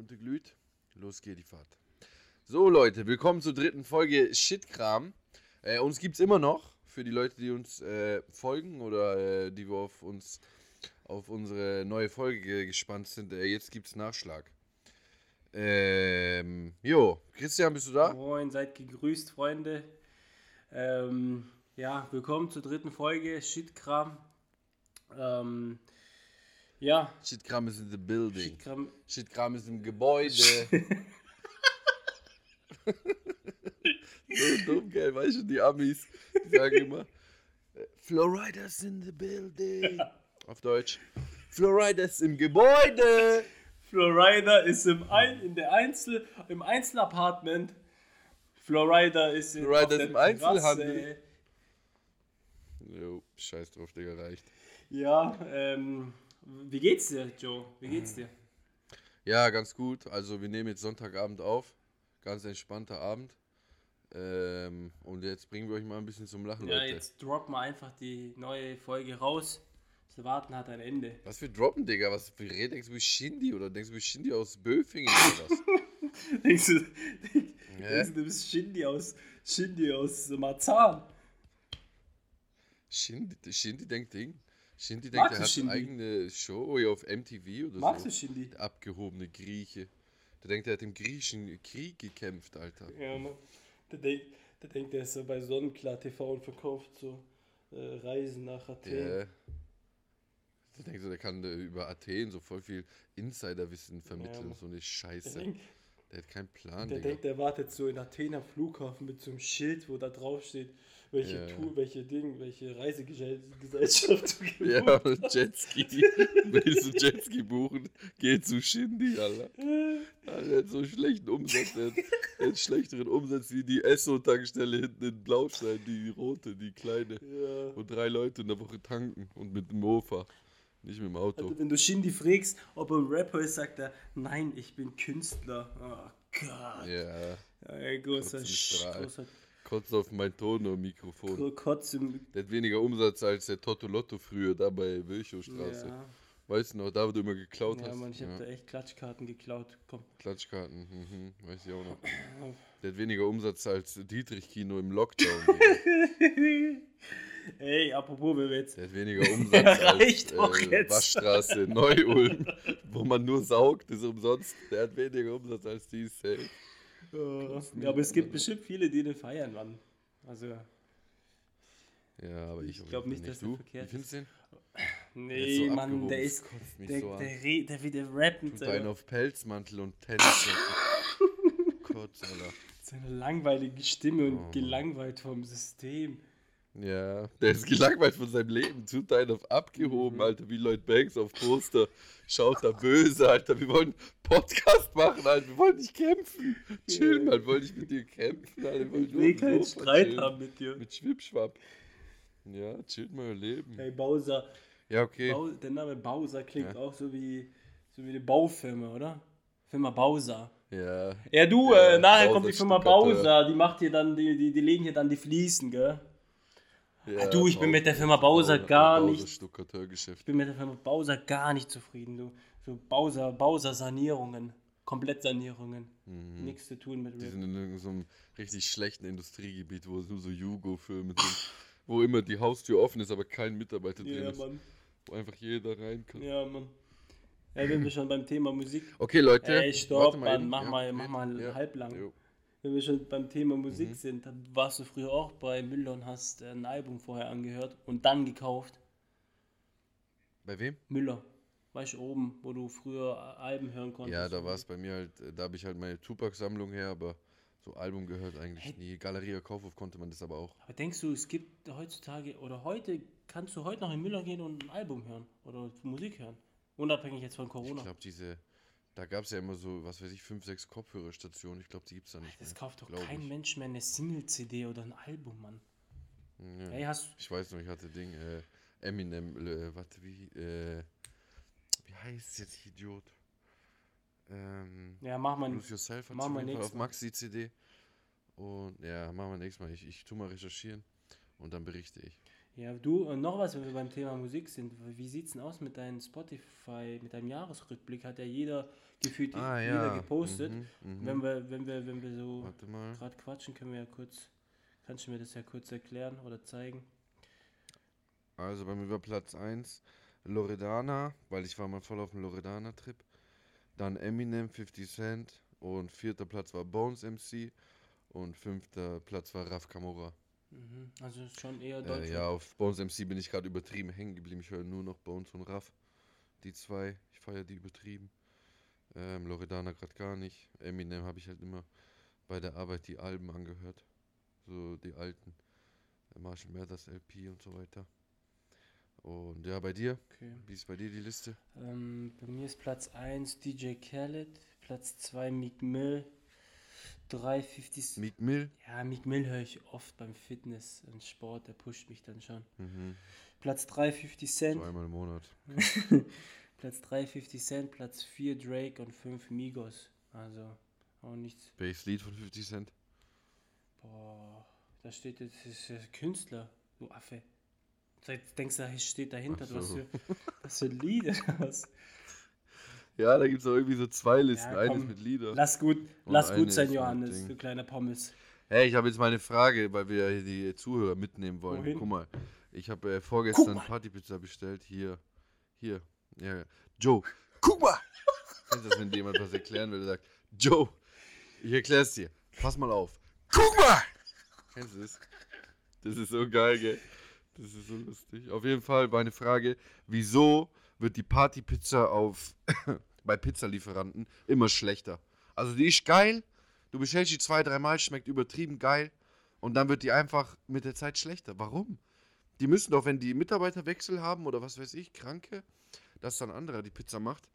Lunte glüht. Los geht die Fahrt. So, Leute, willkommen zur dritten Folge Shitkram. Äh, uns gibt es immer noch für die Leute, die uns äh, folgen oder äh, die wir auf uns auf unsere neue Folge gespannt sind. Äh, jetzt gibt es Nachschlag. Ähm, jo, Christian, bist du da? Moin, seid gegrüßt, Freunde. Ähm, ja, willkommen zur dritten Folge Shitkram. Ähm, ja, Shitkram ist in the building. Shitkram. Shitkram ist im Gebäude. so dumm, gell? Weißt du, die Amis, die sagen immer, äh, Florida's in the building. Auf Deutsch. Florida's im Gebäude. Florida ist im, Ein in der Einzel im Einzelapartment. Florida ist, in, Florida ist im Terrasse. Einzelhandel. Jo, scheiß drauf, Digga, reicht. Ja, ähm, wie geht's dir, Joe? Wie geht's dir? Ja, ganz gut. Also wir nehmen jetzt Sonntagabend auf. Ganz entspannter Abend. Ähm, und jetzt bringen wir euch mal ein bisschen zum Lachen, Ja, Leute. jetzt droppen wir einfach die neue Folge raus. Das Warten hat ein Ende. Was für Droppen, Digga? Was für Rede? Denkst du, wie Shindy? Oder denkst du, wie Shindy aus Böfingen oder was? Denkst du, Hä? denkst du, du bist Shindy aus, Shindy aus Marzahn? Shindy, Shindy denkt Ding. Shindy denkt, Magst er hat Shindy? eine eigene Show auf MTV oder Magst so. du Shindy? Der abgehobene Grieche. Der denkt, er hat im griechischen Krieg gekämpft, Alter. Ja, ne? Der denkt, der denkt, der ist so bei Sonnenklar TV und verkauft so äh, Reisen nach Athen. Der, der denkt so, der kann äh, über Athen so voll viel Insiderwissen vermitteln. Mann. so eine Der, Scheiße. denkt, Der hat keinen Plan, der Digga. denkt, der wartet so in Athen am Flughafen mit so einem Schild, wo da drauf steht, welche Ja, ja. Tour, welche Ding, welche Reisegesellschaft du Ja, gebucht Jetski. Willst du Jetski buchen? Geh zu Shindy, Alter. Ja, der hat so einen schlechten Umsatz. Der hat, der hat schlechteren Umsatz wie die Esso-Tankstelle hinten in Blaustein, die rote, die kleine. Ja. Wo drei Leute in der Woche tanken und mit dem Mofa. Nicht mit dem Auto. Also, wenn du Shindy fragst, ob er ein Rapper ist, sagt er, nein, ich bin Künstler. Oh Gott. Ja, Ja, ey, großer, großer kotzt auf mein Tono-Mikrofon. Kro- Kotz im... Der hat weniger Umsatz als der Toto Lotto früher da bei Wilchowstraße. Ja, Weißt du noch, da wo du immer geklaut ja hast? Mann, ich hab Ja, da echt Klatschkarten geklaut. Komm. Klatschkarten, mhm, weiß ich auch noch. Der hat weniger Umsatz als Dietrich-Kino im Lockdown. Ey, apropos, wer jetzt... Der hat weniger Umsatz als äh. Waschstraße Neu-Ulm, wo man nur saugt, ist umsonst. Der hat weniger Umsatz als die Safe. Ja, aber es gibt bestimmt viele, die den feiern, Mann. Also, Ja, aber ich, Ich auf glaub jeden nicht, dass der Du? verkehrt Wie findest du den? nee, Der ist so Mann, der ist... Der, so der, re- der wieder rappt mit Tut einen auf Pelzmantel und Tennis. Kotz, Alter. seiner langweiligen Stimme und Oh, gelangweilt vom System. Ja, der ist gelangweilt von seinem Leben. Tut einen auf abgehoben, Mhm. Alter, wie Lloyd Banks auf Poster. Schaut da böse, Alter. Wir wollen Podcast machen, Alter. Wir wollen nicht kämpfen. Chill mal, wollen nicht mit dir kämpfen, Alter. Wir Ich will keinen Streit chillen. haben mit dir. Mit Schwippschwapp. Ja, chillt mal euer Leben. Hey, Bowser. Ja, okay. Bau, der Name Bowser klingt Ja. auch so wie, so wie eine Baufirma, oder? Firma Bowser. Ja. Ja, du, Ja, äh, nachher Bowser kommt die Firma Stuckateur. Bowser, die macht hier dann, die, die, die legen hier dann die Fliesen, gell? Ja du, ich bin mit der Firma Bowser gar nicht-. Ich bin mit der Firma Bowser gar nicht zufrieden, du. So Bowser, Bowser-Sanierungen. Komplettsanierungen. Mhm. Nichts zu tun mit Die Rap. sind in irgendeinem richtig schlechten Industriegebiet, wo es nur so Jugo-Firmen sind. Wo immer die Haustür offen ist, aber kein Mitarbeiter drin Ja, ist. Mann. Wo einfach jeder rein kann. Ja, Mann. Ja, wenn wir schon beim Thema Musik. Okay, Leute. Ey, stopp, warte Mann, eben. mach Ja, mal, mach mal halblang. jo. Wenn wir schon beim Thema Musik Mhm. sind, dann warst du früher auch bei Müller und hast äh, ein Album vorher angehört und dann gekauft. Bei wem? Müller. Weißt du, oben, wo du früher äh, Alben hören konntest. Ja, da war es bei mir halt, äh, da habe ich halt meine Tupac-Sammlung her, aber so Album gehört eigentlich Hey. nie. Galeria Kaufhof konnte man das aber auch. Aber denkst du, es gibt heutzutage oder heute kannst du heute noch in Müller gehen und ein Album hören oder Musik hören? Unabhängig jetzt von Ich Corona. glaube, diese, da gab es ja immer so, was weiß ich, fünf, sechs Kopfhörerstationen. Ich glaube, die gibt es da nicht Das mehr. kauft doch kein ich. Mensch mehr eine Single-CD oder ein Album, Mann. Ja. Ey, hast Ich weiß noch, ich hatte Ding, äh, Eminem, äh, warte, wie, äh, wie heißt es jetzt, Idiot? Ähm, Ja, mach mal. Lose Yourself mach mal auf. Maxi-CD. Und ja, machen wir nächstes Mal. Ich, ich tu mal recherchieren und dann berichte ich. Ja, du, und noch was, wenn wir beim Thema Musik sind. Wie sieht's denn aus mit deinem Spotify, mit deinem Jahresrückblick? Hat ja jeder gefühlt Ah, jeder ja. gepostet. Mhm, mhm. Wenn wir, wenn wir, wenn wir so gerade quatschen, können wir ja kurz, kannst du mir das ja kurz erklären oder zeigen? Also bei mir war Platz 1 Loredana, weil ich war mal voll auf dem Loredana-Trip. Dann Eminem, 50 Cent. Und vierter Platz war Bones MC. Und fünfter Platz war Raf Kamora. Mhm. Also schon eher Äh, Deutschland. ja, auf Bones MC bin ich gerade übertrieben hängen geblieben. Ich höre nur noch Bones und Raff. Die zwei, ich feiere die übertrieben. Ähm, Loredana gerade gar nicht. Eminem habe ich halt immer bei der Arbeit die Alben angehört. So die alten. Äh, Marshall Mathers LP und so weiter. Und ja, bei dir? Okay. Wie ist bei dir die Liste? Ähm, bei mir ist Platz 1 DJ Khaled, Platz 2 Meek Mill, 3 50 Meek Mill? Ja, Meek Mill höre ich oft beim Fitness und Sport, der pusht mich dann schon. Mhm. Platz 3 50 Cent, So einmal im Monat. Platz 3 50 Cent, Platz 4 Drake und 5 Migos. Also auch nichts. Welches Lied von 50 Cent? Boah, da steht jetzt das ist ja Künstler, du Affe. Jetzt denkst du, da steht dahinter, Ach was, so. für, was für Lied oder was? Ja, da gibt es auch irgendwie so zwei Listen. Ja, Eines mit Lieder. Lass gut, lass eine gut sein, Johannes, du kleiner Pommes. Hey, ich habe jetzt mal eine Frage, weil wir hier die Zuhörer mitnehmen wollen. Wohin? Guck mal, ich habe äh, vorgestern. Partypizza bestellt. Hier, hier. Ja, Joe, guck mal! Kennst du das, wenn jemand was erklären will, der sagt, Joe, ich erklär's dir. Pass mal auf. Guck mal! Kennst du das? Das ist so geil, gell? Das ist so lustig. Auf jeden Fall meine Frage, wieso wird die Partypizza auf bei Pizzalieferanten immer schlechter? Also die ist geil, du bestellst die zwei, dreimal, schmeckt übertrieben geil und dann wird die einfach mit der Zeit schlechter. Warum? Die müssen doch, wenn die Mitarbeiterwechsel haben oder was weiß ich, Kranke, dass dann ein anderer die Pizza macht,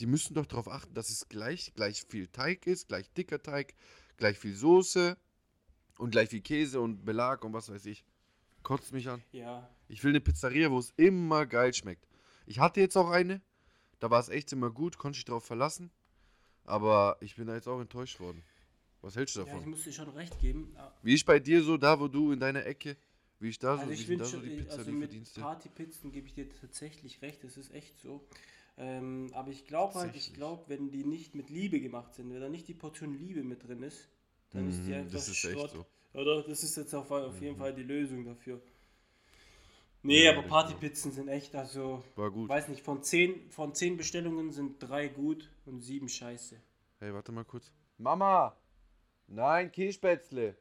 die müssen doch darauf achten, dass es gleich, gleich viel Teig ist, gleich dicker Teig, gleich viel Soße und gleich viel Käse und Belag und was weiß ich. Kotzt mich an. Ja, Ich will eine Pizzeria, wo es immer geil schmeckt. Ich hatte jetzt auch eine, da war es echt immer gut, konnte ich drauf verlassen. Aber ich bin da jetzt auch enttäuscht worden. Was hältst du ja, ich davon? muss dir schon recht geben. Ah, Wie ist bei dir so, da wo du in deiner Ecke, wie ich da so, Also wie ich finde da so schon, die äh, also mit? Partypizzen gebe ich dir tatsächlich recht, das ist echt so. Ähm, aber ich glaube halt, ich glaube, wenn die nicht mit Liebe gemacht sind, wenn da nicht die Portion Liebe mit drin ist, dann ist die Mhm, einfach das ist echt Schrott. so. Oder? Das ist jetzt auf, auf jeden Fall die Lösung dafür. Nee, Ja, aber Partypizzen sind echt, also, War gut. weiß nicht, von zehn, von zehn Bestellungen sind drei gut und sieben scheiße. Hey, warte mal kurz. Mama! Nein, Käsespätzle!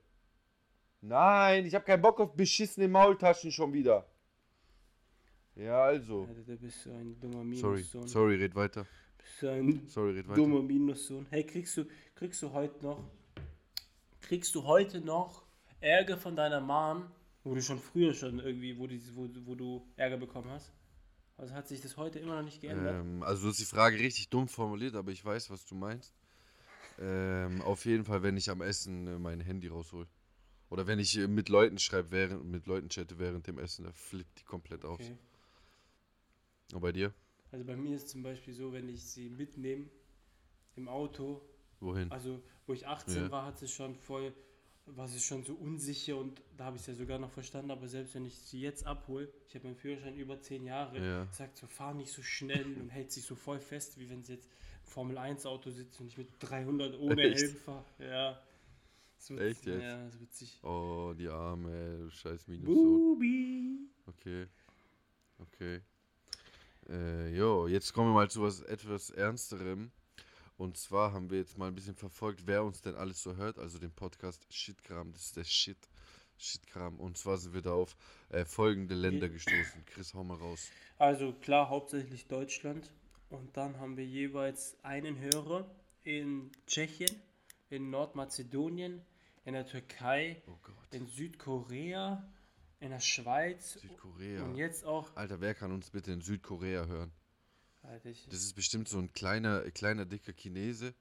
Nein, ich habe keinen Bock auf beschissene Maultaschen schon wieder. Ja, also. Alter, du bist so ein dummer Sorry, Minussohn. sorry, red weiter. Bist so ein Sorry, red weiter. dummer Minussohn. Hey, kriegst du, kriegst du heute noch, kriegst du heute noch Ärger von deiner Mom, wo du schon früher schon irgendwie, wo, die, wo, wo du Ärger bekommen hast? Also hat sich das heute immer noch nicht geändert? Ähm, also du hast die Frage richtig dumm formuliert, aber ich weiß, was du meinst. Ähm, auf jeden Fall, wenn ich am Essen äh, mein Handy raushol. Oder wenn ich äh, mit Leuten schreibe, während mit Leuten chatte während dem Essen, da flippt die komplett aus. Okay. Und bei dir? Also bei mir ist es zum Beispiel so, wenn ich sie mitnehme im Auto, Wohin? also wo ich 18 Ja. war, hat sie schon voll, war sie schon so unsicher und da habe ich es ja sogar noch verstanden, aber selbst wenn ich sie jetzt abhole, ich habe meinen Führerschein über 10 Jahre, Ja. sagt so, fahr nicht so schnell und hält sich so voll fest, wie wenn sie jetzt im Formel 1 Auto sitzt und ich mit 300 ohne Echt? Helm fahre. Ja. Das wird, Echt jetzt? Ja, das wird sich. Oh, die Arme, du scheiß Minussohn. Bubi. Okay. Okay. Äh, jo, jetzt kommen wir mal zu was etwas Ernsterem. Und zwar haben wir jetzt mal ein bisschen verfolgt, wer uns denn alles so hört. Also den Podcast Shitkram, das ist der Shit. Shitkram. Und zwar sind wir da auf äh, folgende Länder gestoßen. Chris, hau mal raus. Also klar, hauptsächlich Deutschland. Und dann haben wir jeweils einen Hörer in Tschechien, in Nordmazedonien, in der Türkei, Oh in Südkorea, in der Schweiz Südkorea. und jetzt auch. Alter, wer kann uns bitte in Südkorea hören? Ich, Das ist bestimmt so ein kleiner, kleiner, dicker Chinese,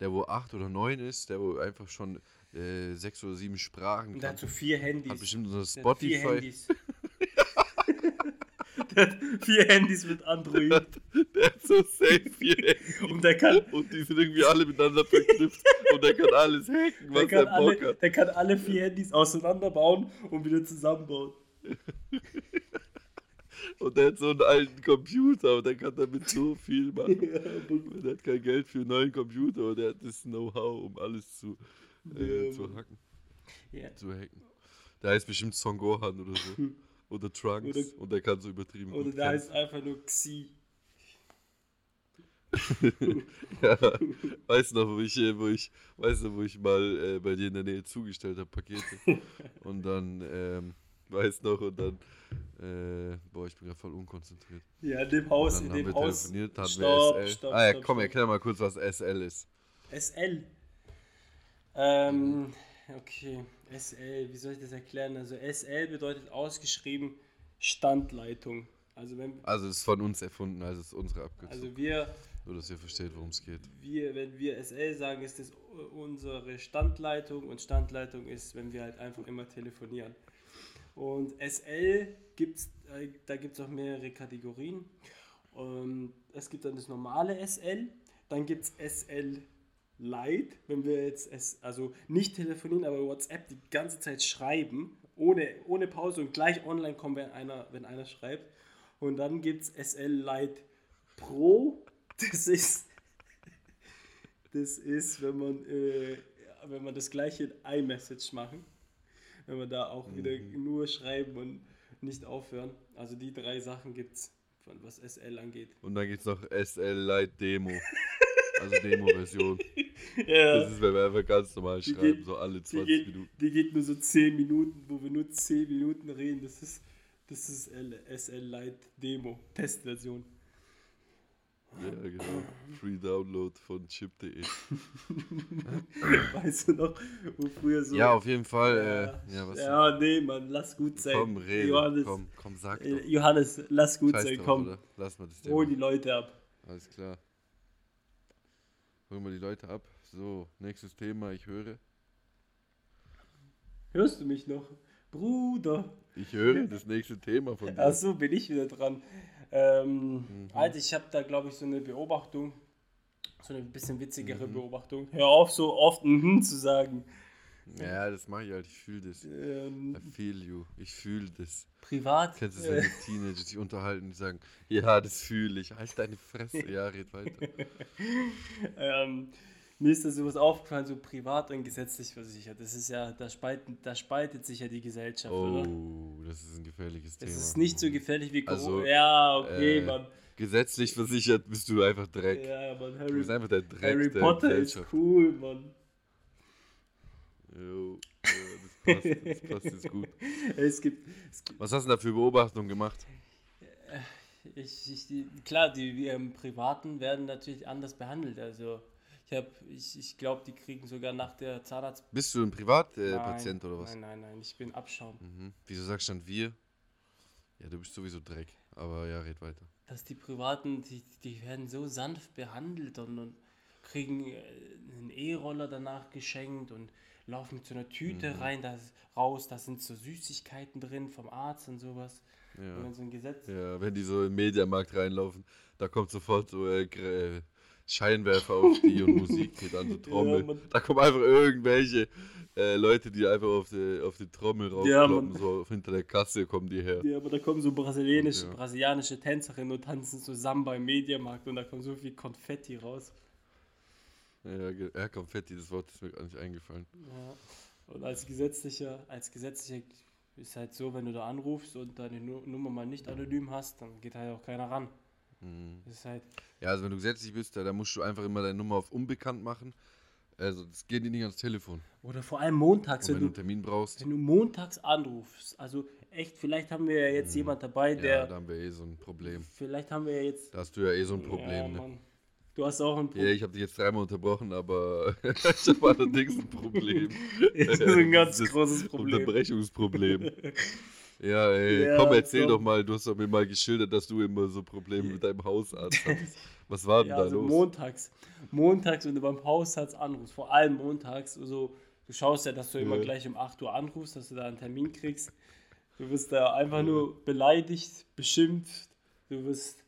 der wo acht oder neun ist, der wo einfach schon äh, sechs oder sieben Sprachen und kann. dazu vier Handys. Hat bestimmt so Der hat vier Spotify. Handys. der hat vier Handys mit Android. Der hat so safe hier. Und der kann, Und die sind irgendwie alle miteinander verknüpft. und der kann alles hacken, was der der, alle, hat. der kann alle vier Handys auseinanderbauen und wieder zusammenbauen. Und der hat so einen alten Computer und der kann damit so viel machen. Und der hat kein Geld für einen neuen Computer und der hat das Know-how, um alles zu, äh, Ja, zu hacken, Ja. zu hacken. Der heißt bestimmt Son Gohan oder so. Oder Trunks. Oder- und der kann so übertrieben Oder der heißt einfach nur Xi. Ja, weißt noch, wo ich, äh, wo ich, weißt du, wo ich mal äh, bei dir in der Nähe zugestellt habe, Pakete. und dann, ähm, weißt noch, und dann, äh, boah, ich bin gerade voll unkonzentriert. Ja, in dem Haus, in dem Haus. telefoniert, hatten Stopp, wir SL. stopp, ah ja, stopp, komm, erklär mal kurz, was SL ist. SL. Ähm, okay. SL, wie soll ich das erklären? Also SL bedeutet ausgeschrieben Standleitung. Also wenn Also, es ist von uns erfunden, also es ist unsere Abkürzung. also wir, Nur, dass ihr versteht, worum es geht. wir, wenn wir SL sagen, ist das unsere Standleitung und Standleitung ist, wenn wir halt einfach immer telefonieren. Und SL gibt's, äh, da gibt es auch mehrere Kategorien. Und es gibt dann das normale SL, dann gibt es SL Lite, wenn wir jetzt es, also nicht telefonieren, aber WhatsApp die ganze Zeit schreiben, ohne, ohne Pause und gleich online kommen, wenn einer, wenn einer schreibt. Und dann gibt es SL Lite Pro, das ist, das ist, wenn man, äh, wenn man das gleiche in iMessage machen, wenn man da auch wieder nur schreiben und nicht aufhören. Also die drei Sachen gibt es, was SL angeht. Und dann gibt es noch SL Lite Demo. Also Demo-Version. Ja. Das ist, wenn wir einfach ganz normal Die schreiben, geht- so alle Die 20 geht, Minuten. die geht nur so 10 Minuten, wo wir nur 10 Minuten reden. Das ist, das ist SL Lite Demo, Testversion. Ja, genau. Free Download von chip.de. Weißt du noch, wo früher so. Ja, auf jeden Fall. Ja, äh, ja, was ja, nee, Mann, lass gut sein. Komm, rede. Johannes, Komm, komm, sag doch. äh, Johannes, lass gut Scheiß sein, drauf, komm. oder? Lass mal das Hol Thema. die Leute ab. Alles klar. Holen wir die Leute ab. So, nächstes Thema, ich höre. Hörst du mich noch? Bruder. Ich höre das nächste Thema von dir. Achso, bin ich wieder dran. Ähm, Mhm. Alter, ich habe da, glaube ich, so eine Beobachtung. So eine bisschen witzigere Mhm. Beobachtung. Hör auf, so oft mhm zu sagen. Ja, das mache ich halt. Ich fühle das. Ähm, I feel you. Ich fühle das. privat. Kennst du äh, wenn die Teenager sich unterhalten, die sagen, ja, das fühle ich. Halt deine Fresse. Ja, red weiter. ähm, mir ist da sowas aufgefallen, so privat und gesetzlich versichert. Das ist ja, da spaltet, da spaltet sich ja die Gesellschaft, oder? Oh, das ist ein gefährliches Das Thema. ist nicht so gefährlich wie Corona. Also, ja, okay, äh, Mann. Gesetzlich versichert bist du einfach Dreck. Ja, Mann, Du Harry, bist einfach der Dreck Harry der Potter ist cool, Mann. Jo, ja, das passt, das passt jetzt gut. Es gibt, es gibt Was hast du da für Beobachtungen gemacht? ich, ich, die, klar, die die, ähm, Privaten werden natürlich anders behandelt. Also ich habe, ich, ich glaube, die kriegen sogar nach der Zahnarzt. Bist du ein Privatpatient äh, oder was? Nein, nein, nein, ich bin Abschaum. Mhm. Wieso sagst du dann wir? Ja, du bist sowieso Dreck. Aber ja, red weiter. Dass die Privaten, die, die werden so sanft behandelt und, und kriegen äh, einen E-Roller danach geschenkt und laufen mit so einer Tüte Mhm. rein, da ist- raus, da sind so Süßigkeiten drin vom Arzt und sowas. Und Ja. wenn so ein Gesetz. ja, wenn die so im Mediamarkt reinlaufen, da kommt sofort so äh, äh, Scheinwerfer auf die und Musik geht an, so Trommel. Mann. da kommen einfach irgendwelche äh, Leute, die einfach auf die, auf die Trommel Ja, raufkloppen, Mann. so hinter der Kasse kommen die her. Ja, aber da kommen so brasilianische, Und ja. brasilianische Tänzerinnen und tanzen so Samba im Mediamarkt und da kommt so viel Konfetti raus. Ja, ja, Konfetti, das Wort ist mir gar nicht eingefallen. Ja. Und als gesetzlicher, als gesetzlicher ist halt so, wenn du da anrufst und deine Nu- Nummer mal nicht anonym hast, dann geht halt auch keiner ran. Mhm. Das ist halt, Ja, also wenn du gesetzlich bist, da, da musst du einfach immer deine Nummer auf unbekannt machen. Also das geht dir nicht ans Telefon. oder vor allem montags, wenn wenn du einen Termin brauchst, wenn du montags anrufst, also echt, vielleicht haben wir ja jetzt jemand dabei, Mhm. ja, der, da haben wir eh so ein Problem. vielleicht haben wir ja jetzt, Da hast du ja eh so ein ja, Problem. ne? Mann. du hast auch ein Ja, Problem. ich habe dich jetzt dreimal unterbrochen, aber ich habe allerdings ein Problem. Das ist ein ganz Das großes Problem. Unterbrechungsproblem. Ja, ey, Ja, komm, erzähl komm. doch mal, du hast doch mir mal geschildert, dass du immer so Probleme mit deinem Hausarzt hattest. Was war denn Ja, da also los? montags. Montags, wenn du beim Hausarzt anrufst, vor allem montags, also du schaust ja, dass du immer Ja. gleich um 8 Uhr anrufst, dass du da einen Termin kriegst. Du wirst da einfach nur beleidigt, beschimpft, du wirst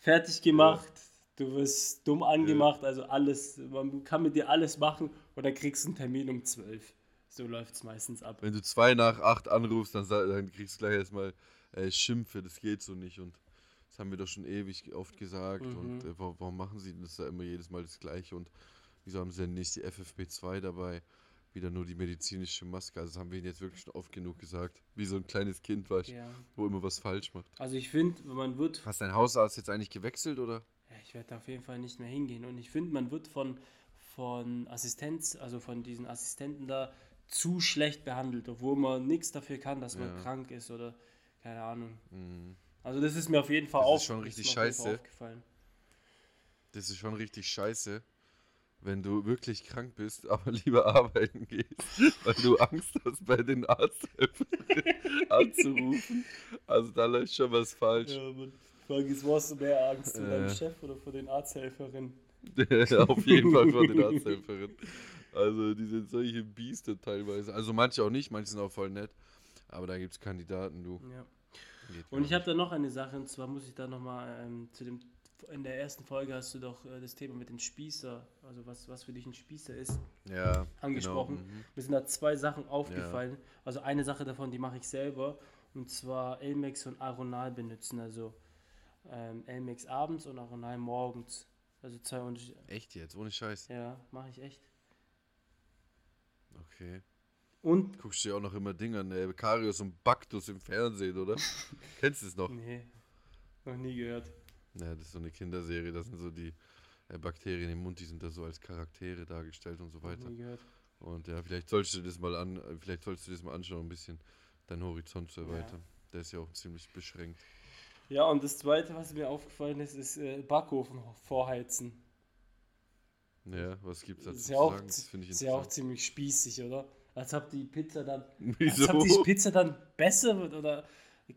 fertig gemacht, du wirst dumm angemacht, also alles, man kann mit dir alles machen und dann kriegst du einen Termin um 12. So läuft es meistens ab. Wenn du zwei nach acht anrufst, dann, dann kriegst du gleich erstmal äh, Schimpfe, das geht so nicht. Und das haben wir doch schon ewig oft gesagt. Mhm. Und äh, warum, machen sie das da immer jedes Mal das Gleiche? Und wieso haben sie denn nicht die FFP2 dabei? Wieder nur die medizinische Maske. Also das haben wir ihnen jetzt wirklich schon oft genug gesagt. Wie so ein kleines Kind, weißt du, Ja. wo immer was falsch macht. Also ich finde, man wird Hast dein Hausarzt jetzt eigentlich gewechselt, oder? Ja, ich werde auf jeden Fall nicht mehr hingehen. Und ich finde, man wird von, von Assistenz, also von diesen Assistenten da, zu schlecht behandelt, obwohl man nichts dafür kann, dass man Ja. krank ist oder keine Ahnung. Mhm. Also das ist mir auf jeden Fall Das ist auf- schon das richtig Fall scheiße. aufgefallen. Das ist schon richtig scheiße, wenn du wirklich krank bist, aber lieber arbeiten gehst, weil du Angst hast, bei den Arzthelfern anzurufen. Also da läuft schon was falsch. Ja, Frage ist, wo hast du mehr Angst, vor deinem Äh. Chef oder vor den Arzthelferinnen? Auf jeden Fall von den Arzthelferinnen. Also die sind solche Biester teilweise. Also manche auch nicht, manche sind auch voll nett. Aber da gibt es Kandidaten, du. Ja. Geht Und ich habe da noch eine Sache, und zwar muss ich da nochmal ähm, zu dem, in der ersten Folge hast du doch äh, das Thema mit dem Spießer, also was, was für dich ein Spießer ist. Ja, angesprochen. Genau. mhm. Mir sind da zwei Sachen aufgefallen. Also eine Sache davon, die mache ich selber. Und zwar Elmex und Aronal benutzen. Also ähm, Elmex abends und Aronal morgens. Also zwei Unterschiede. Echt jetzt, ohne Scheiß. Ja, mache ich echt. Okay. Und. Guckst du dir auch noch immer Dinge an, äh, Karius und Baktus im Fernsehen, oder? Kennst du es noch? Nee, noch nie gehört. Ja, das ist so eine Kinderserie, das sind so die äh, Bakterien im Mund, die sind da so als Charaktere dargestellt und so Noch weiter. nie gehört. Und ja, vielleicht sollst du das mal an, äh, vielleicht sollst du das mal anschauen, um ein bisschen deinen Horizont zu erweitern. Der ist ja auch ziemlich beschränkt. Ja, und das zweite, was mir aufgefallen ist, ist äh, Backofen vorheizen. Ja, was gibt's dazu Ist ja auch? Das finde ich ist ja auch ziemlich spießig, oder? Als ob die Pizza dann. Als Wieso? ob die Pizza dann besser wird, oder.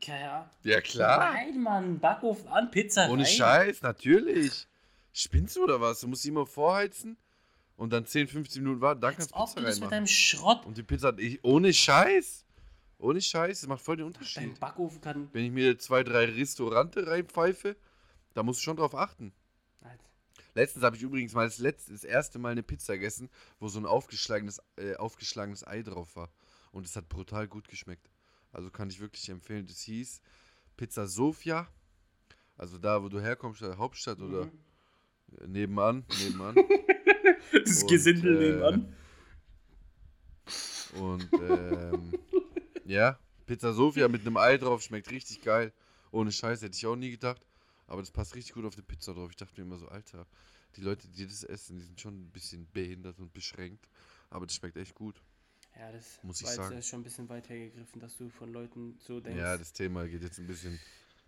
Keine Ahnung. Ja klar. Nein, Mann, Backofen an, Pizza Ohne rein. Scheiß, natürlich. Spinnst du oder was? Du musst sie immer vorheizen und dann 10, 15 Minuten warten, dann Als kannst ob du Pizza das mit reinmachen. deinem Schrott. Und die Pizza, ich, ohne Scheiß. Ohne Scheiß, das macht voll den Dein Unterschied. Backofen kann. Wenn ich mir zwei, drei Restaurante reinpfeife, da musst du schon drauf achten. Alter, Letztens habe ich übrigens mal das, letzte, das erste Mal eine Pizza gegessen, wo so ein aufgeschlagenes, äh, aufgeschlagenes Ei drauf war. Und es hat brutal gut geschmeckt. Also kann ich wirklich empfehlen. Das hieß Pizza Sofia. Also da, wo du herkommst, der Hauptstadt oder Mhm. äh, nebenan, nebenan. Das Und, Gesindel äh, nebenan. Und ähm, ja, Pizza Sofia mit einem Ei drauf schmeckt richtig geil. Ohne Scheiß hätte ich auch nie gedacht. Aber das passt richtig gut auf die Pizza drauf. Ich dachte mir immer so, Alter, die Leute, die das essen, die sind schon ein bisschen behindert und beschränkt. Aber das schmeckt echt gut. Ja, das muss ich sagen. schon ein bisschen weit hergegriffen, dass du von Leuten so denkst. Ja, das Thema geht jetzt ein bisschen,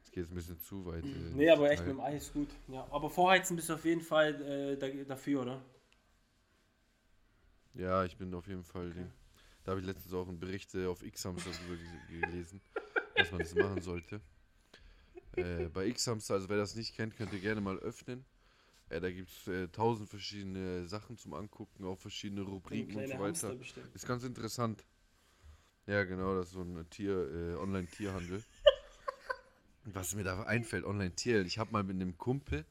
geht jetzt ein bisschen zu weit. äh, nee, aber echt mit dem Ei ist gut. Ja, aber vorheizen bist du auf jeden Fall äh, da, dafür, oder? Ja, ich bin auf jeden Fall. Den, da habe ich letztens auch einen Bericht äh, auf X-Hamster gelesen, dass man das machen sollte. Äh, bei X-Hamster, also wer das nicht kennt, könnt ihr gerne mal öffnen. Äh, da gibt es äh, tausend verschiedene Sachen zum Angucken, auch verschiedene Rubriken und so weiter. Ist ganz interessant. Ja, genau, das ist so ein Tier, äh, Online-Tierhandel. Was mir da einfällt, Online-Tierhandel. Ich habe mal mit einem Kumpel,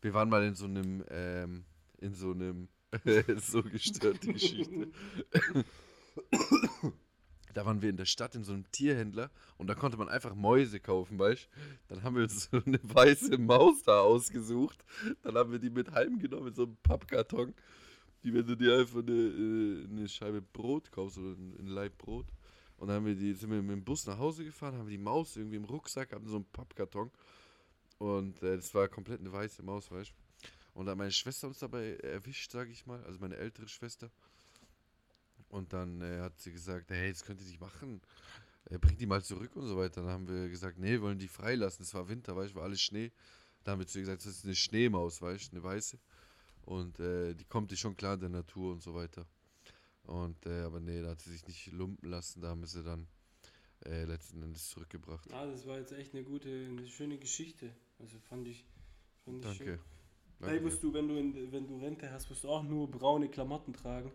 wir waren mal in so einem, ähm, in so einem, so gestört die Geschichte. Da waren wir in der Stadt in so einem Tierhändler und da konnte man einfach Mäuse kaufen, weißt Dann haben wir uns so eine weiße Maus da ausgesucht. Dann haben wir die mit heimgenommen, mit so einem Pappkarton. Wie wenn du dir einfach eine, äh, eine Scheibe Brot kaufst oder ein, Laib Brot. Und dann haben wir die, sind wir mit dem Bus nach Hause gefahren, haben die Maus irgendwie im Rucksack, hatten so einen Pappkarton. Und äh, das war komplett eine weiße Maus, weißt Und dann hat meine Schwester uns dabei erwischt, sage ich mal, also meine ältere Schwester. Und dann äh, hat sie gesagt, hey, das könnt ihr nicht machen. Äh, bringt die mal zurück und so weiter. Dann haben wir gesagt, nee, wollen die freilassen. Es war Winter, weißt du, war alles Schnee. Dann haben wir zu ihr gesagt, das ist eine Schneemaus, weißt du, eine weiße. Und äh, die kommt dir schon klar in der Natur und so weiter. Und äh, aber nee, da hat sie sich nicht lumpen lassen, da haben wir sie dann äh, letzten Endes zurückgebracht. Ah, das war jetzt echt eine gute, eine schöne Geschichte. Also fand ich, fand ich schön. Danke. Hey, Danke. musst du, wenn du, in, wenn du Rente hast, musst du auch nur braune Klamotten tragen.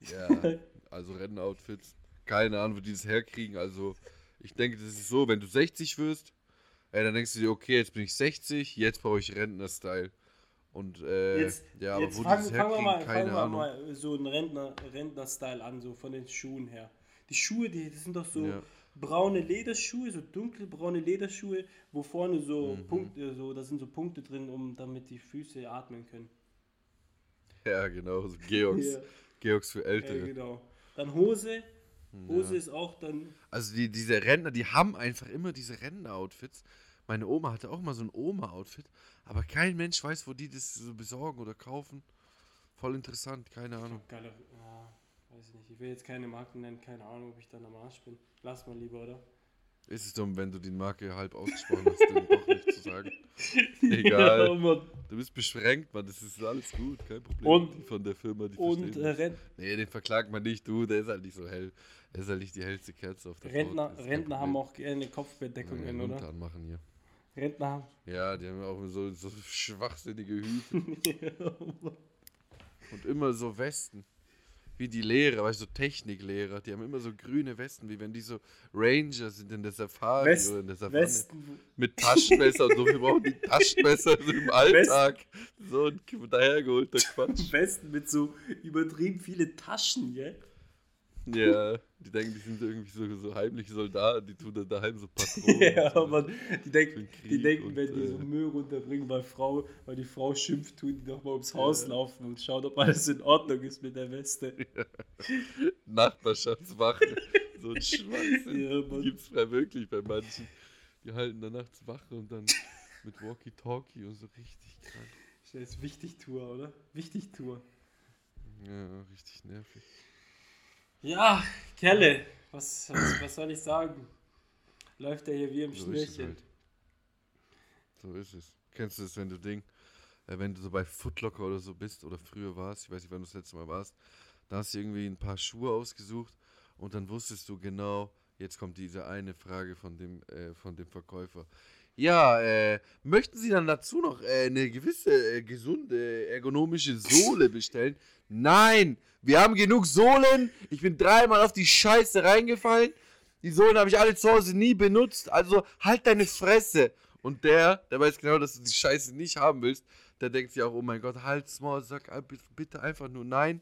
Ja, also Rennenoutfits. Keine Ahnung, wo die das herkriegen. Also, ich denke, das ist so, wenn du 60 wirst, ey, dann denkst du dir, okay, jetzt bin ich 60, jetzt brauche ich Rentner-Style. Und äh, Jetzt, ja, aber jetzt wo fangen, die das fangen wir mal, keine fangen Ahnung. mal so einen Rentner, Rentner-Style an, so von den Schuhen her. Die Schuhe, die, die sind doch so Ja. braune Lederschuhe, so dunkelbraune Lederschuhe, wo vorne so Mhm. Punkte, so, da sind so Punkte drin, um damit die Füße atmen können. Ja, genau, so Georgs. Ja. Georgs für Ja, Ältere. genau. Dann Hose. Hose ist auch dann. Also die, diese Rentner, die haben einfach immer diese Rentner-Outfits. Meine Oma hatte auch mal so ein Oma-Outfit, aber kein Mensch weiß, wo die das so besorgen oder kaufen. Voll interessant, keine Ahnung. Geile. Ja, weiß ich nicht. Ich will jetzt keine Marken nennen, keine Ahnung, ob ich dann am Arsch bin. Lass mal lieber, oder? Ist es dumm, wenn du die Marke halb ausgesprochen hast, dann doch nicht zu sagen. Egal. Ja, Mann. Du bist beschränkt, Mann, das ist alles gut, kein Problem. Und- von der Firma, die Und äh. Rent Nee, den verklagt man nicht, du, der ist halt nicht so hell. Der ist halt nicht die hellste Kerze auf der Rentner, Rentner haben auch gerne Ja, Kopfbedeckungen, Mund oder? anmachen hier. Rentner haben. Ja, die haben auch so, so schwachsinnige Hüte. Und immer so Westen. Wie die Lehrer, weißt du, so Techniklehrer, die haben immer so grüne Westen, wie wenn die so Ranger sind in der Safari West, oder in der Savanne. Westen, Mit Taschenmesser und so, wir brauchen die Taschenmesser so im Alltag. So ein dahergeholter Quatsch. Westen mit so übertrieben viele Taschen, gell? Ja, die denken, die sind irgendwie so, so heimliche Soldaten, die tun dann daheim so Patronen. Ja, so. man, die denken, die denken und, wenn die so äh, Müll runterbringen, weil, Frau, weil die Frau schimpft, tun die doch mal ums Haus laufen und schauen, ob alles in Ordnung ist mit der Weste. Nachbarschaftswache. So ein Schwachsinn. Ja, Mann. Gibt's wirklich bei manchen. Die halten da nachts Wache und dann mit Walkie-Talkie und so richtig krank. Das ist Wichtig-Tour, oder? Wichtig-Tour. Ja, richtig nervig. Ja, Kelle, was, was, was soll ich sagen? Läuft er hier wie im So Schnürchen. halt. So ist es. Kennst du das, wenn du Ding, äh, wenn du so bei Footlocker oder so bist oder früher warst, ich weiß nicht, wann du das letzte Mal warst, da hast du irgendwie ein paar Schuhe ausgesucht und dann wusstest du genau, jetzt kommt diese eine Frage von dem, äh, von dem Verkäufer. Ja, äh, möchten Sie dann dazu noch äh, eine gewisse äh, gesunde ergonomische Sohle bestellen? Nein, wir haben genug Sohlen. Ich bin dreimal auf die Scheiße reingefallen. Die Sohlen habe ich alle zu Hause nie benutzt. Also halt deine Fresse. Und der, der weiß genau, dass du die Scheiße nicht haben willst, der denkt sich auch, oh mein Gott, halt's Maul, sag bitte einfach nur nein.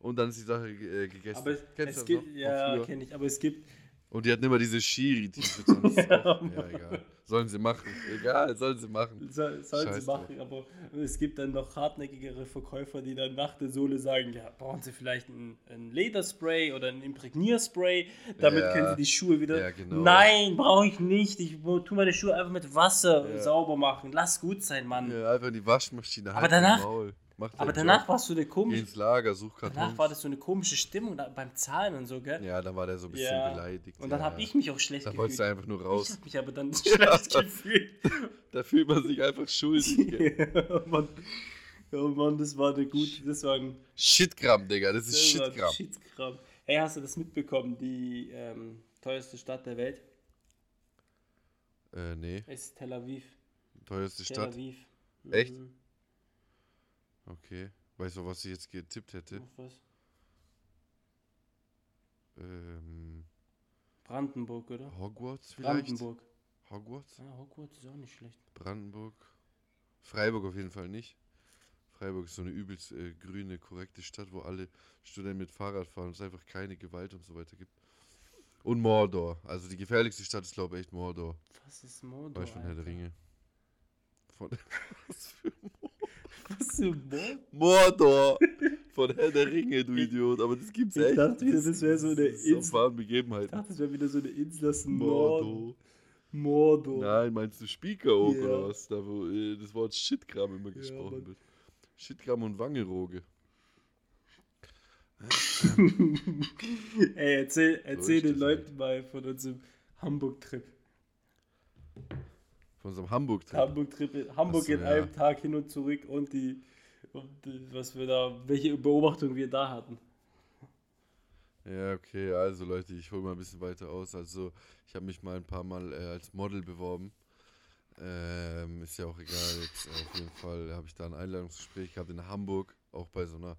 Und dann ist die Sache äh, gegessen. Aber es, Kennst es du das gibt, noch? Ja, kenne ich, aber es gibt, Und die hatten immer diese ist Ja, ja, egal. Sollen sie machen. Egal, sollen sie machen. soll, sollen Scheiß sie machen, aber es gibt dann noch hartnäckigere Verkäufer, die dann nach der Sohle sagen, ja, brauchen sie vielleicht ein, ein Lederspray oder ein Imprägnierspray, damit Ja. können sie die Schuhe wieder, Ja, genau. nein, brauche ich nicht, ich wo- tu meine Schuhe einfach mit Wasser Ja. sauber machen, lass gut sein, Mann. Ja, einfach in die Waschmaschine. Aber halt danach- Maul. Mach aber danach Job. war es so eine komische, ins Lager, such danach war das so eine komische Stimmung da, beim Zahlen und so, gell? Ja, dann war der so ein bisschen Ja. beleidigt. Und dann ja. habe ich mich auch schlecht Da wolltest du gefühlt. einfach nur Ich raus. habe mich aber dann schlecht gefühlt. Da fühlt man sich einfach schuldig. ja, Mann. Ja, Mann, das war eine gute, das war ein Shitgramm, Digga, das ist Das Shitgramm. Shitgramm. Hey, hast du das mitbekommen? Die ähm, teuerste Stadt der Welt Äh, nee. ist Tel Aviv. Teuerste Tel Stadt. Aviv. Echt? Okay. Weißt du, was ich jetzt getippt hätte? Auf was? Ähm, Brandenburg, oder? Hogwarts vielleicht? Brandenburg. Hogwarts? Ja, Hogwarts ist auch nicht schlecht. Brandenburg. Freiburg auf jeden Fall nicht. Freiburg ist so eine übelst äh, grüne, korrekte Stadt, wo alle Studenten mit Fahrrad fahren und es einfach keine Gewalt und so weiter gibt. Und Mordor. Also die gefährlichste Stadt ist, glaube ich, echt Mordor. Was ist Mordor? Weißt du, von Herr der? Ringe. Von, was für Was für Mordor? Mordor! Von Herr der Ringe, du Idiot. Aber das gibt's Ich echt. dachte wieder, das wäre so eine Insel. wahren Ich Begebenheiten. dachte, das wäre wieder so eine Insel, ist ein Mordor. Mordor. Nein, meinst du Spiekeroog Ja. oder was? Da, wo äh, das Wort Shitgramm immer Ja, gesprochen Mann. wird. Shitgramm und Wangeroge. Ey, erzähl, erzähl ist den Leuten mal von unserem Hamburg-Trip. Von unserem Hamburg-Trip. Hamburg-Trip, Hamburg so, in ja. einem Tag hin und zurück und die, und die, was wir da, welche Beobachtung wir da hatten. Ja, okay, also Leute, ich hole mal ein bisschen weiter aus. Also, ich habe mich mal ein paar Mal äh, als Model beworben. Ähm, ist ja auch egal, jetzt äh, auf jeden Fall habe ich da ein Einladungsgespräch gehabt in Hamburg, auch bei so einer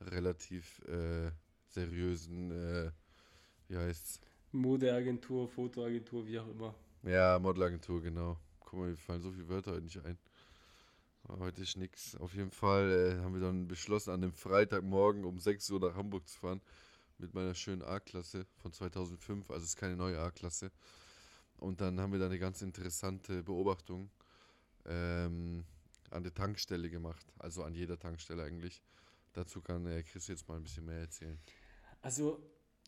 relativ äh, seriösen, äh, wie heißt's? Modeagentur, Fotoagentur, wie auch immer. Ja, Modelagentur, genau. Guck mal, mir fallen so viele Wörter heute nicht ein. Heute ist nix. Auf jeden Fall äh, haben wir dann beschlossen, an dem Freitagmorgen um 6 Uhr nach Hamburg zu fahren. Mit meiner schönen A-Klasse von 2005. Also es ist keine neue A-Klasse. Und dann haben wir da eine ganz interessante Beobachtung ähm, an der Tankstelle gemacht. Also an jeder Tankstelle eigentlich. Dazu kann äh, Chris jetzt mal ein bisschen mehr erzählen. Also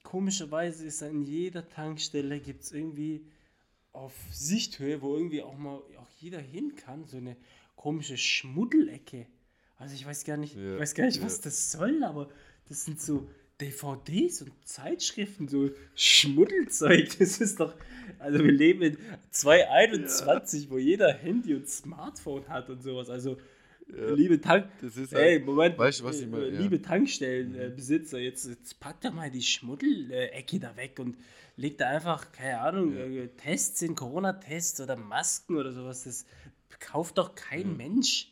komischerweise ist an jeder Tankstelle gibt es irgendwie auf Sichthöhe, wo irgendwie auch mal auch jeder hin kann, so eine komische Schmuddelecke. Also ich weiß gar nicht, Ja, ich weiß gar nicht, ja. was das soll, aber das sind so DVDs und Zeitschriften, so Schmuddelzeug. Das ist doch, also wir leben in 2021, wo jeder Handy und Smartphone hat und sowas. Also liebe Tank, ist Ey, halt- Moment. weißt du, was ich äh, meine? Ja. Liebe Tankstellenbesitzer, jetzt, jetzt packt doch mal die Schmuddelecke da weg und legt da einfach, keine Ahnung, äh, Tests hin, Corona-Tests oder Masken oder sowas. Das kauft doch kein Mensch.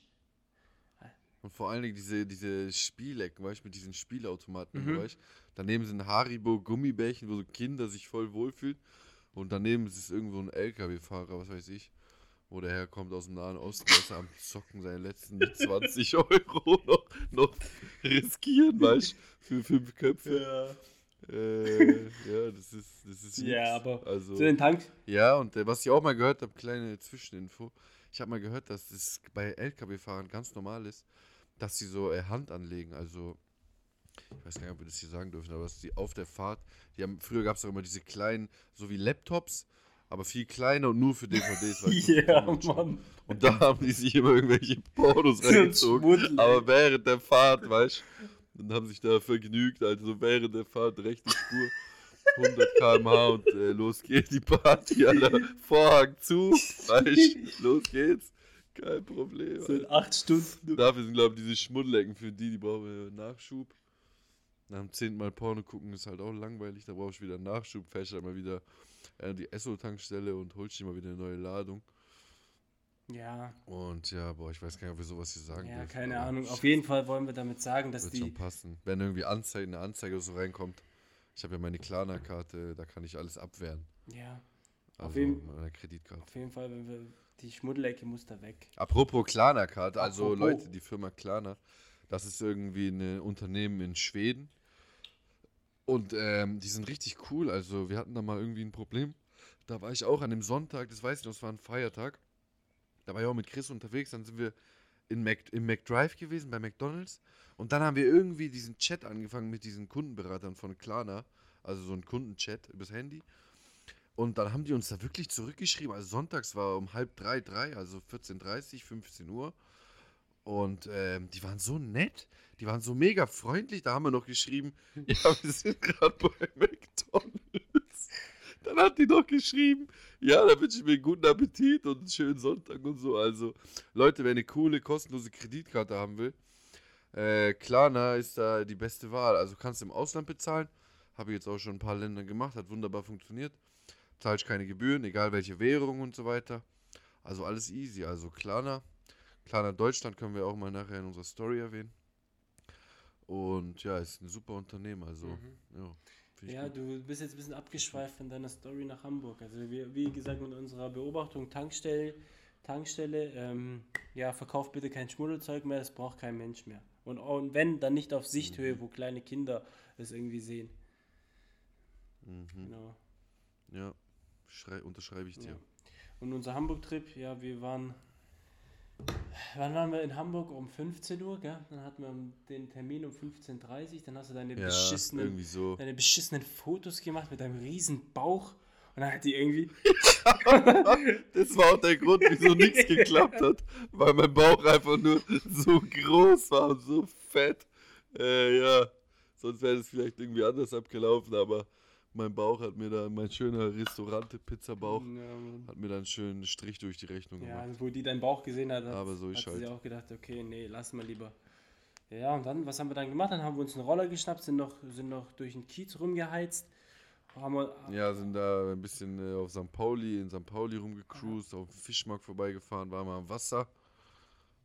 Und vor allen Dingen diese, diese Spielecken, weißt du, mit diesen Spielautomaten, Mhm. weißt du. Daneben sind Haribo Gummibärchen, wo so Kinder sich voll wohlfühlen. Und daneben ist irgendwo ein LKW-Fahrer, was weiß ich, wo der herkommt aus dem Nahen Osten, der ist am Zocken seine letzten 20 Euro noch, noch riskieren, weißt für fünf Köpfe. Äh, ja, das ist, das ist Ja, nix. aber also, Zu den Tank. ja, und äh, was ich auch mal gehört habe, kleine Zwischeninfo. Ich habe mal gehört, dass es bei LKW-Fahrern ganz normal ist, dass sie so äh, Hand anlegen. Also, ich weiß gar nicht, ob wir das hier sagen dürfen, aber dass die auf der Fahrt, die haben, früher gab es auch immer diese kleinen, so wie Laptops, aber viel kleiner und nur für DVDs. du, Ja, Filme. Mann. Und da haben die sich immer irgendwelche Pornos reingezogen. Aber während der Fahrt, weißt du, und haben sich da vergnügt, also während der Fahrt rechte Spur. 100 km/h und äh, los geht die Party, Alter. Vorhang zu, weißt los geht's. Kein Problem. In Alter. acht Stunden. Dafür sind, glaube ich, diese Schmuddelecken für die, die brauchen äh, Nachschub. Nach dem zehnten Mal Porno gucken ist halt auch langweilig, da brauchst du wieder Nachschub, fährst halt mal wieder äh, die Esso-Tankstelle und holst dir mal wieder eine neue Ladung. Ja, Und ja, boah, ich weiß gar nicht, ob wir sowas hier sagen ja, dürfen, keine Ahnung. Auf jeden Fall wollen wir damit sagen, dass Wird die. schon passen. Wenn irgendwie Anzeige, eine Anzeige oder so reinkommt. Ich habe ja meine Klarna-Karte, da kann ich alles abwehren. Ja, Also jeden- meine Kreditkarte. auf jeden Fall, wenn wir. Die Schmuddelecke muss da weg. Apropos Klarna-Karte, also Apropos. Leute, die Firma Klarna, das ist irgendwie ein Unternehmen in Schweden. Und ähm, die sind richtig cool. Also wir hatten da mal irgendwie ein Problem. Da war ich auch an dem Sonntag, das weiß ich noch, es war ein Feiertag. Da war ich auch mit Chris unterwegs, dann sind wir in Mac, im McDrive gewesen, bei McDonalds. Und dann haben wir irgendwie diesen Chat angefangen mit diesen Kundenberatern von Klarna. Also so ein Kundenchat übers Handy. Und dann haben die uns da wirklich zurückgeschrieben. Also sonntags war um halb drei, drei, also 14.30 15 Uhr. Und ähm, die waren so nett, die waren so mega freundlich. Da haben wir noch geschrieben, ja, wir sind gerade bei McDonalds. Dann hat die noch geschrieben, ja, da wünsche ich mir einen guten Appetit und einen schönen Sonntag und so. Also, Leute, wer eine coole, kostenlose Kreditkarte haben will, äh, Klarna ist da die beste Wahl. Also kannst du im Ausland bezahlen. Habe ich jetzt auch schon ein paar Länder gemacht, hat wunderbar funktioniert. Zahlst keine Gebühren, egal welche Währung und so weiter. Also alles easy. Also Klarna. Klarna Deutschland können wir auch mal nachher in unserer Story erwähnen. Und ja, ist ein super Unternehmen. Also, ja. Mhm. Ja, gut. du bist jetzt ein bisschen abgeschweift von deiner Story nach Hamburg. Also wir, wie gesagt, mit unserer Beobachtung Tankstelle, Tankstelle, ähm, ja, verkauft bitte kein Schmuddelzeug mehr, das braucht kein Mensch mehr. Und, und wenn, dann nicht auf Sichthöhe, Mhm. wo kleine Kinder es irgendwie sehen. Mhm. Genau. Ja, schrei, unterschreibe ich dir. Ja. Und unser Hamburg-Trip, ja, wir waren. Wann waren wir in Hamburg? Um 15 Uhr, gell? Dann hatten wir den Termin um 15.30 Uhr. Dann hast du deine Ja, beschissenen so. deine beschissenen Fotos gemacht mit deinem riesen Bauch und dann hat die irgendwie Das war auch der Grund, wieso nichts geklappt hat, weil mein Bauch einfach nur so groß war und so fett. Äh, ja, sonst wäre es vielleicht irgendwie anders abgelaufen, aber mein Bauch hat mir da, mein schöner Restaurante Pizzabauch, ja, hat mir dann einen schönen Strich durch die Rechnung ja, gemacht. wo die deinen Bauch gesehen hat, hat, Aber so hat sie halt. sich auch gedacht, okay, nee, lass mal lieber. Ja, und dann, was haben wir dann gemacht? Dann haben wir uns einen Roller geschnappt, sind noch, sind noch durch den Kiez rumgeheizt. Haben wir, Ja, sind da ein bisschen äh, auf St. Pauli, in St. Pauli rumgecruised, auf dem Fischmarkt vorbeigefahren, waren wir am Wasser.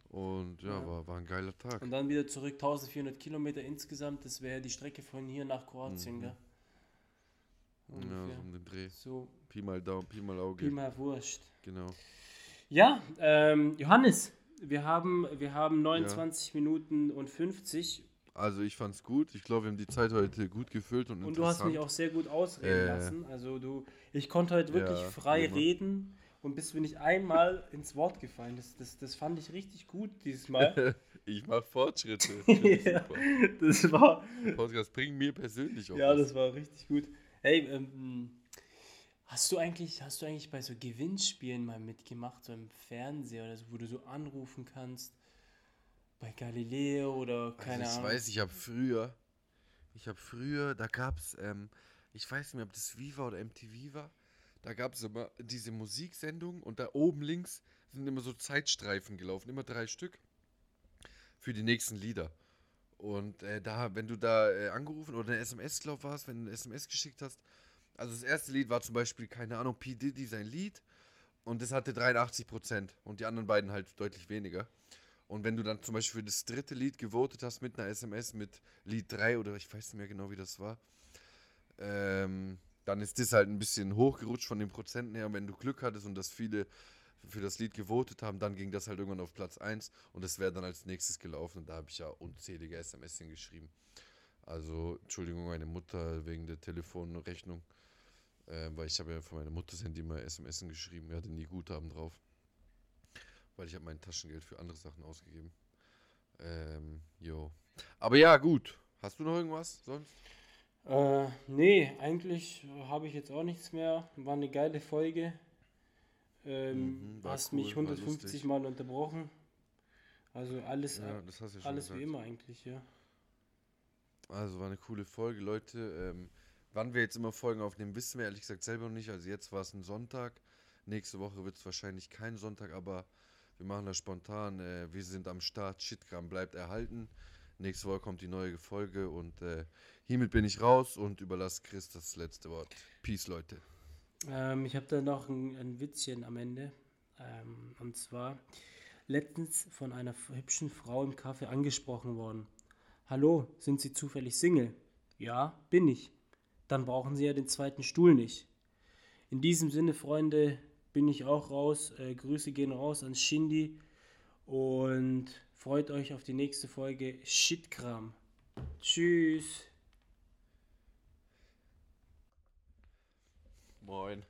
Und ja, Ja. War, war ein geiler Tag. Und dann wieder zurück 1400 Kilometer insgesamt. Das wäre die Strecke von hier nach Kroatien, Mhm. gell? Ja, Ungefähr. so um den Dreh. So, Pi mal Daumen, Pi mal Auge. Pi mal Wurscht. Genau. Ja, ähm, Johannes, Wir haben, wir haben 29 Minuten und 50 Also ich fand's gut. Ich glaube, wir haben die Zeit heute gut gefüllt und, und du hast mich auch sehr gut ausreden Äh, lassen. Also du, ich konnte heute wirklich Ja, frei immer. reden und bist mir nicht einmal ins Wort gefallen. Das, das, das fand ich richtig gut dieses Mal. ich mache Fortschritte. Ja, das war, Podcast bringt mir persönlich auch ja, was. das war richtig gut. Hey, ähm, hast du eigentlich, hast du eigentlich bei so Gewinnspielen mal mitgemacht, so im Fernseher oder so, wo du so anrufen kannst? Bei Galileo oder keine also ich Ahnung. weiß, ich habe früher, ich habe früher, da gab's, ähm, ich weiß nicht mehr, ob das Viva oder MTV war, da gab es immer diese Musiksendung und da oben links sind immer so Zeitstreifen gelaufen, immer drei Stück für die nächsten Lieder. Und äh, da, wenn du da äh, angerufen oder eine SMS, glaub warst, wenn du eine SMS geschickt hast, also das erste Lied war zum Beispiel, keine Ahnung, P. Diddy sein Lied und das hatte 83% und die anderen beiden halt deutlich weniger. Und wenn du dann zum Beispiel für das dritte Lied gewotet hast mit einer SMS mit Lied 3 oder ich weiß nicht mehr genau, wie das war, ähm, dann ist das halt ein bisschen hochgerutscht von den Prozenten her. Und wenn du Glück hattest und dass viele für das Lied gewotet haben, dann ging das halt irgendwann auf Platz 1 und das wäre dann als nächstes gelaufen. Und da habe ich ja unzählige SMS hingeschrieben. Also, Entschuldigung, meine Mutter wegen der Telefonrechnung. Äh, weil ich habe ja von meiner Mutter Handy mal SMS geschrieben. Wir hatten nie Guthaben drauf. Weil ich habe mein Taschengeld für andere Sachen ausgegeben. Ähm, jo. Aber ja, gut. Hast du noch irgendwas sonst? Äh, nee, eigentlich habe ich jetzt auch nichts mehr. War eine geile Folge. Ähm, Mhm, hast cool, mich war 150 lustig. Mal unterbrochen. Also alles, Ja, alles wie immer eigentlich, ja. Also war eine coole Folge, Leute. Ähm, wann wir jetzt immer Folgen aufnehmen, wissen wir ehrlich gesagt selber noch nicht. Also jetzt war es ein Sonntag. Nächste Woche wird es wahrscheinlich kein Sonntag, aber wir machen das spontan. Äh, wir sind am Start. Shitgram bleibt erhalten. Nächste Woche kommt die neue Folge und äh, hiermit bin ich raus und überlasse Chris das letzte Wort. Peace, Leute. Ähm, ich habe da noch ein, ein Witzchen am Ende. Ähm, und zwar letztens von einer hübschen Frau im Café angesprochen worden. Hallo, sind Sie zufällig Single? Ja, bin ich. Dann brauchen Sie ja den zweiten Stuhl nicht. In diesem Sinne, Freunde, bin ich auch raus. Äh, Grüße gehen raus an Shindy und freut euch auf die nächste Folge Shitkram. Tschüss. Moin.